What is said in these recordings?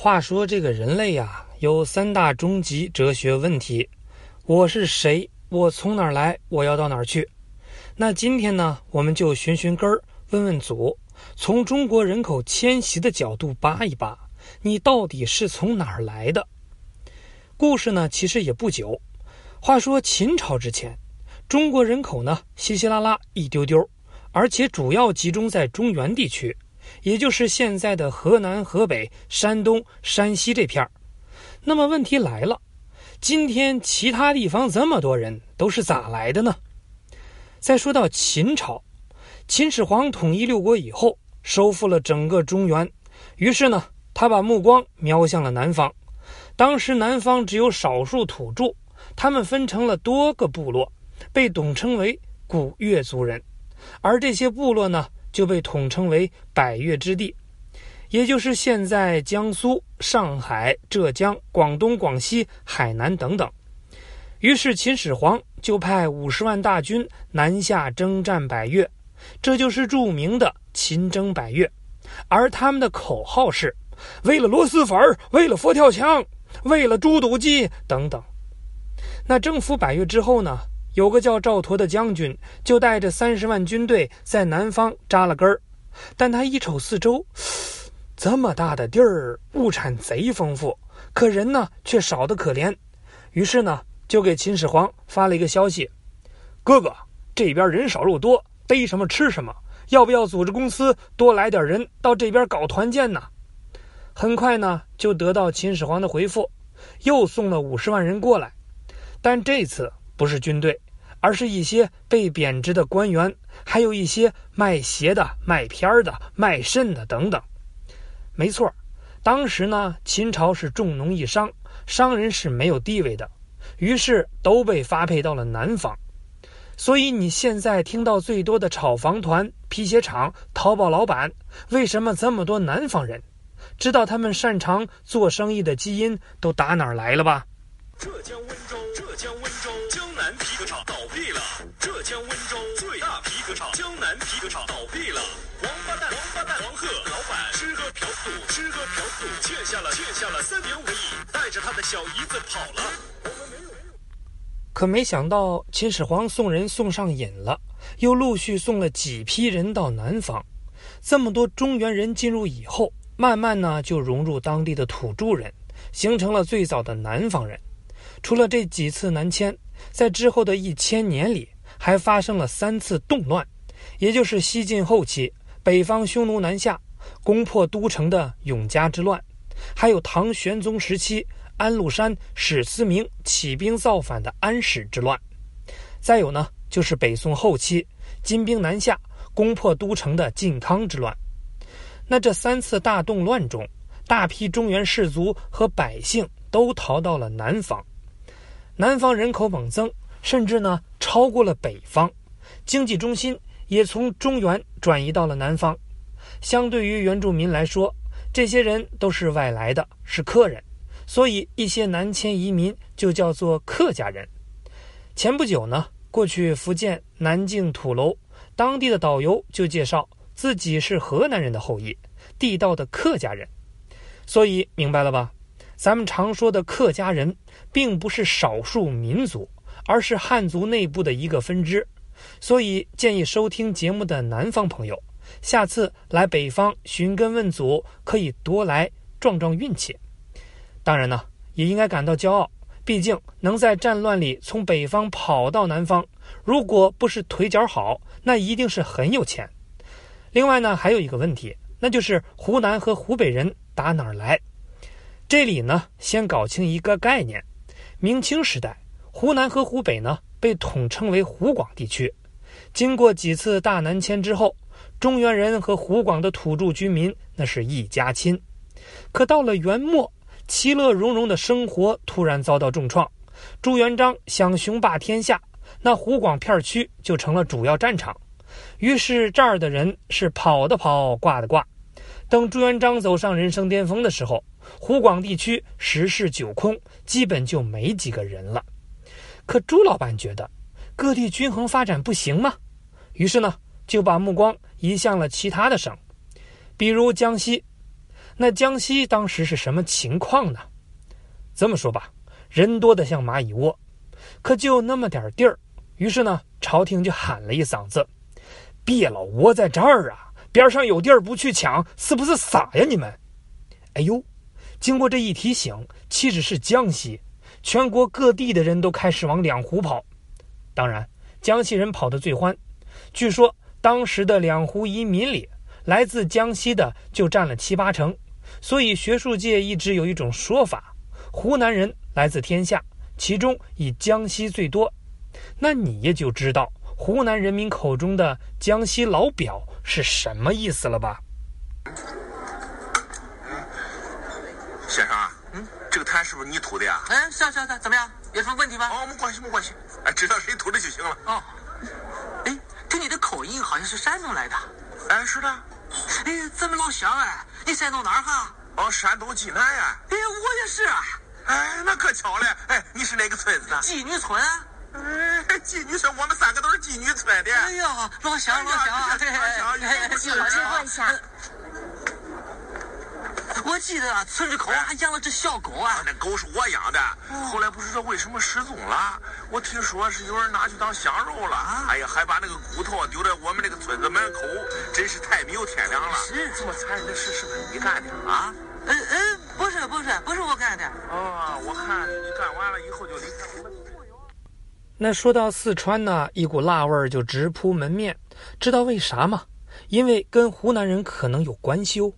话说这个人类呀，有三大终极哲学问题：我是谁？我从哪儿来？我要到哪儿去？那今天呢，我们就寻寻根儿，问问祖，从中国人口迁徙的角度扒一扒，你到底是从哪儿来的？故事呢，其实也不久。话说秦朝之前，中国人口呢稀稀拉拉一丢丢，而且主要集中在中原地区。也就是现在的河南、河北、山东、山西这片儿。那么问题来了，今天其他地方这么多人都是咋来的呢？再说到秦朝，秦始皇统一六国以后，收复了整个中原，于是呢，他把目光瞄向了南方。当时南方只有少数土著，他们分成了多个部落，被统称为古越族人，而这些部落呢？就被统称为百越之地，也就是现在江苏、上海、浙江、广东、广西、海南等等。于是秦始皇就派五十万大军南下征战百越，这就是著名的秦征百越。而他们的口号是：为了螺蛳粉为了佛跳墙，为了猪肚鸡等等。那征服百越之后呢？有个叫赵佗的将军，就带着三十万军队在南方扎了根儿。但他一瞅四周，这么大的地儿，物产贼丰富，可人呢却少得可怜。于是呢，就给秦始皇发了一个消息：“哥哥，这边人少肉多，逮什么吃什么，要不要组织公司多来点人到这边搞团建呢？”很快呢，就得到秦始皇的回复，又送了五十万人过来。但这次不是军队。而是一些被贬值的官员，还有一些卖鞋的、卖片儿的、卖肾的等等。没错，当时呢，秦朝是重农抑商，商人是没有地位的，于是都被发配到了南方。所以你现在听到最多的炒房团、皮鞋厂、淘宝老板，为什么这么多南方人？知道他们擅长做生意的基因都打哪儿来了吧？浙江温州，浙江温州江南皮革厂倒闭了。浙江温州最大皮革厂江南皮革厂倒闭了。王八蛋，王八蛋，黄鹤老板吃喝嫖赌，吃喝嫖赌，欠下了欠下了三点五亿，带着他的小姨子跑了。可没想到，秦始皇送人送上瘾了，又陆续送了几批人到南方。这么多中原人进入以后，慢慢呢就融入当地的土著人，形成了最早的南方人。除了这几次南迁，在之后的一千年里，还发生了三次动乱，也就是西晋后期北方匈奴南下攻破都城的永嘉之乱，还有唐玄宗时期安禄山史思明起兵造反的安史之乱，再有呢就是北宋后期金兵南下攻破都城的靖康之乱。那这三次大动乱中，大批中原士族和百姓都逃到了南方。南方人口猛增，甚至呢超过了北方，经济中心也从中原转移到了南方。相对于原住民来说，这些人都是外来的，是客人，所以一些南迁移民就叫做客家人。前不久呢，过去福建南靖土楼，当地的导游就介绍自己是河南人的后裔，地道的客家人。所以明白了吧？咱们常说的客家人，并不是少数民族，而是汉族内部的一个分支。所以建议收听节目的南方朋友，下次来北方寻根问祖，可以多来撞撞运气。当然呢，也应该感到骄傲，毕竟能在战乱里从北方跑到南方，如果不是腿脚好，那一定是很有钱。另外呢，还有一个问题，那就是湖南和湖北人打哪儿来？这里呢，先搞清一个概念：明清时代，湖南和湖北呢被统称为湖广地区。经过几次大南迁之后，中原人和湖广的土著居民那是一家亲。可到了元末，其乐融融的生活突然遭到重创。朱元璋想雄霸天下，那湖广片区就成了主要战场。于是这儿的人是跑的跑，挂的挂。等朱元璋走上人生巅峰的时候，湖广地区十室九空，基本就没几个人了。可朱老板觉得各地均衡发展不行吗？于是呢，就把目光移向了其他的省，比如江西。那江西当时是什么情况呢？这么说吧，人多的像蚂蚁窝，可就那么点地儿。于是呢，朝廷就喊了一嗓子：“别老窝在这儿啊！边上有地儿不去抢，是不是傻呀你们？”哎呦，经过这一提醒，岂止是江西，全国各地的人都开始往两湖跑。当然，江西人跑得最欢。据说当时的两湖移民里，来自江西的就占了七八成。所以学术界一直有一种说法：湖南人来自天下，其中以江西最多。那你也就知道湖南人民口中的“江西老表”是什么意思了吧？先生，嗯，这个痰是不是你吐的呀？哎，是啊是啊，怎么样？有什么问题吗？哦，没关系没关系，哎，知道谁吐的就行了。哦，哎，听你的口音好像是山东来的。哎，是的。哎，咱们老乡哎，你山东哪儿哈？哦，山东济南呀。哎，我也是。哎，那可巧了。哎，你是哪个村子的？妓女村。哎，妓女村，我们三个都是妓女村的。哎呀，老乡老乡，对，请问一下。我记得村子口还养了只小狗啊，那狗是我养的，后来不知道为什么失踪了。我听说是有人拿去当香肉了，哎呀，还把那个骨头丢在我们那个村子门口，真是太没有天良了。是这么残忍的事，是不是你干的啊？嗯嗯，不是不是不是我干的。哦，我看你干完了以后就离开我们。那说到四川呢，一股辣味儿就直扑门面，知道为啥吗？因为跟湖南人可能有关系哦。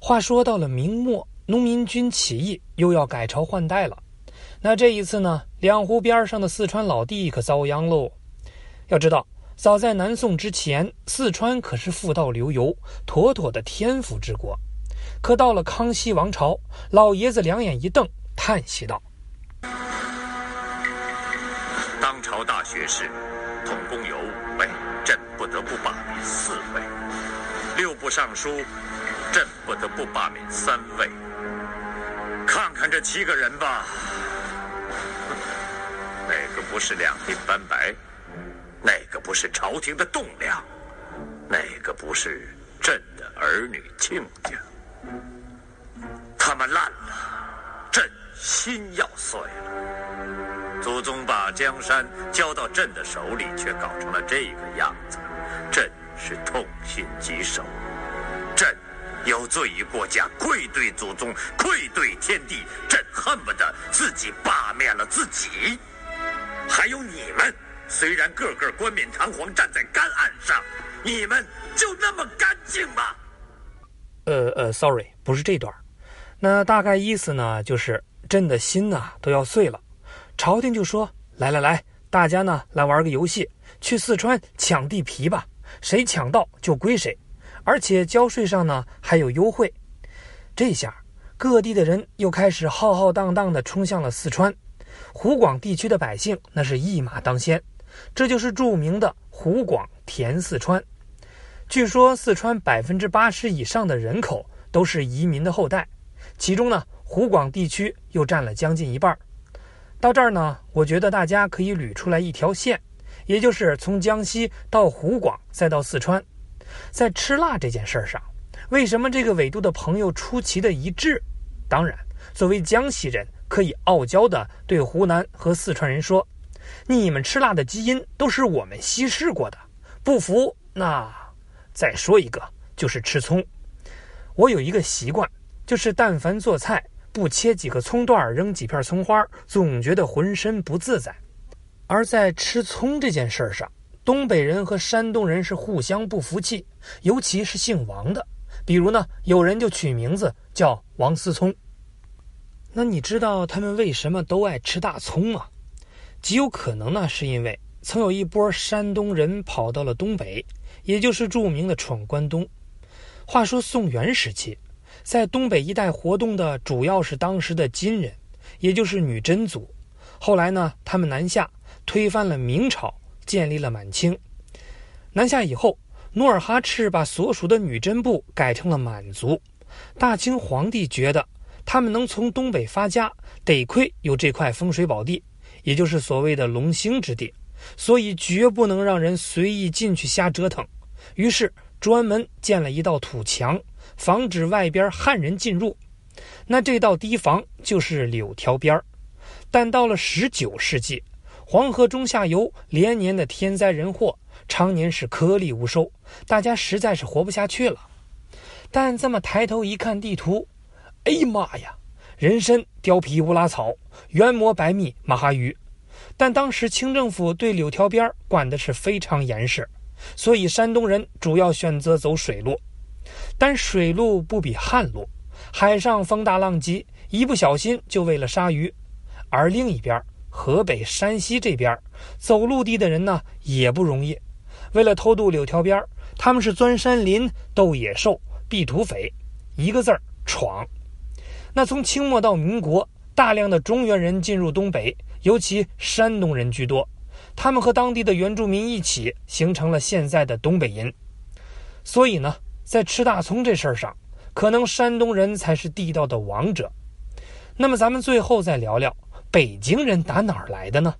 话说到了明末，农民军起义又要改朝换代了。那这一次呢，两湖边上的四川老弟可遭殃喽。要知道，早在南宋之前，四川可是富道流油、妥妥的天府之国。可到了康熙王朝，老爷子两眼一瞪，叹息道。大学士，统共有五位，朕不得不罢免四位；六部尚书，朕不得不罢免三位。看看这七个人吧，哪个不是两鬓斑白？哪个不是朝廷的栋梁？哪个不是朕的儿女亲家？他们烂了，朕心要碎了。祖宗把江山交到朕的手里，却搞成了这个样子，朕是痛心疾首。朕有罪于国家，愧对祖宗，愧对天地。朕恨不得自己罢免了自己。还有你们，虽然个个冠冕堂皇站在干岸上，你们就那么干净吗？呃呃，sorry，不是这段。那大概意思呢，就是朕的心呐都要碎了。朝廷就说：“来来来，大家呢来玩个游戏，去四川抢地皮吧，谁抢到就归谁，而且交税上呢还有优惠。”这下各地的人又开始浩浩荡荡地冲向了四川，湖广地区的百姓那是一马当先，这就是著名的湖广填四川。据说四川百分之八十以上的人口都是移民的后代，其中呢湖广地区又占了将近一半。到这儿呢，我觉得大家可以捋出来一条线，也就是从江西到湖广，再到四川，在吃辣这件事儿上，为什么这个纬度的朋友出奇的一致？当然，作为江西人，可以傲娇的对湖南和四川人说：“你们吃辣的基因都是我们稀释过的，不服那再说一个，就是吃葱。我有一个习惯，就是但凡做菜。”不切几个葱段，扔几片葱花，总觉得浑身不自在。而在吃葱这件事上，东北人和山东人是互相不服气，尤其是姓王的。比如呢，有人就取名字叫王思聪。那你知道他们为什么都爱吃大葱吗？极有可能呢，是因为曾有一波山东人跑到了东北，也就是著名的闯关东。话说宋元时期。在东北一带活动的主要是当时的金人，也就是女真族。后来呢，他们南下，推翻了明朝，建立了满清。南下以后，努尔哈赤把所属的女真部改成了满族。大清皇帝觉得他们能从东北发家，得亏有这块风水宝地，也就是所谓的龙兴之地，所以绝不能让人随意进去瞎折腾。于是专门建了一道土墙。防止外边汉人进入。那这道堤防就是柳条边儿。但到了十九世纪，黄河中下游连年的天灾人祸，常年是颗粒无收，大家实在是活不下去了。但这么抬头一看地图，哎呀妈呀，人参、貂皮、乌拉草、元蘑、白蜜、马哈鱼。但当时清政府对柳条边管的是非常严实，所以山东人主要选择走水路。但水路不比旱路，海上风大浪急，一不小心就为了鲨鱼。而另一边，河北、山西这边走陆地的人呢也不容易，为了偷渡柳条边他们是钻山林、斗野兽、避土匪，一个字儿闯。那从清末到民国，大量的中原人进入东北。尤其山东人居多，他们和当地的原住民一起形成了现在的东北人。所以呢，在吃大葱这事儿上，可能山东人才是地道的王者。那么，咱们最后再聊聊北京人打哪儿来的呢？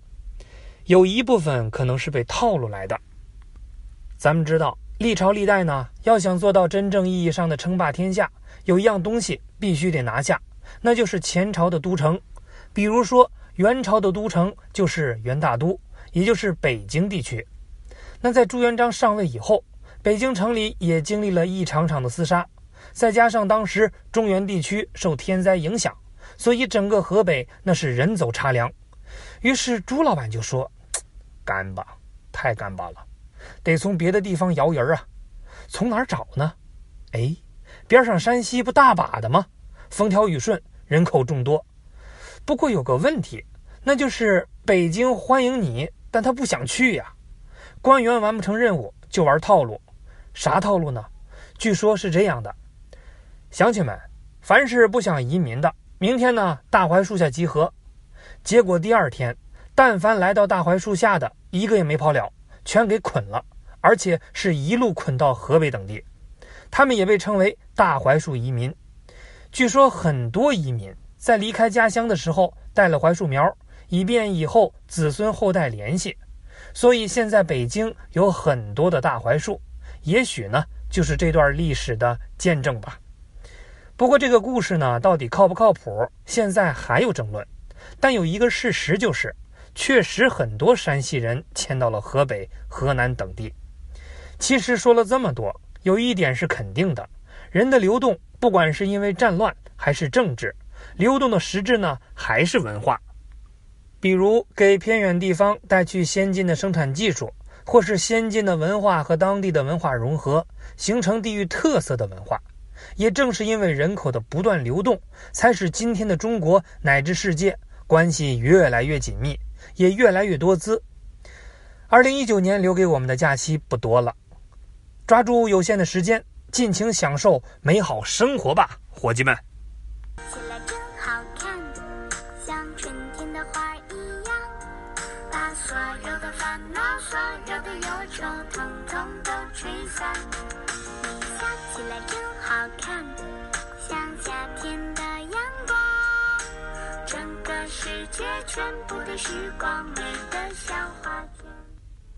有一部分可能是被套路来的。咱们知道，历朝历代呢，要想做到真正意义上的称霸天下，有一样东西必须得拿下，那就是前朝的都城，比如说。元朝的都城就是元大都，也就是北京地区。那在朱元璋上位以后，北京城里也经历了一场场的厮杀，再加上当时中原地区受天灾影响，所以整个河北那是人走茶凉。于是朱老板就说：“干巴，太干巴了，得从别的地方摇人啊。从哪儿找呢？哎，边上山西不大把的吗？风调雨顺，人口众多。不过有个问题。”那就是北京欢迎你，但他不想去呀。官员完不成任务就玩套路，啥套路呢？据说是这样的：乡亲们，凡是不想移民的，明天呢大槐树下集合。结果第二天，但凡来到大槐树下的一个也没跑了，全给捆了，而且是一路捆到河北等地。他们也被称为大槐树移民。据说很多移民在离开家乡的时候带了槐树苗。以便以后子孙后代联系，所以现在北京有很多的大槐树，也许呢就是这段历史的见证吧。不过这个故事呢到底靠不靠谱，现在还有争论。但有一个事实就是，确实很多山西人迁到了河北、河南等地。其实说了这么多，有一点是肯定的：人的流动，不管是因为战乱还是政治，流动的实质呢还是文化。比如给偏远地方带去先进的生产技术，或是先进的文化和当地的文化融合，形成地域特色的文化。也正是因为人口的不断流动，才使今天的中国乃至世界关系越来越紧密，也越来越多姿。二零一九年留给我们的假期不多了，抓住有限的时间，尽情享受美好生活吧，伙计们！所有的忧愁统统都吹散，你笑起来真好看，像夏天的阳光。整个世界全部的时光，美的笑话。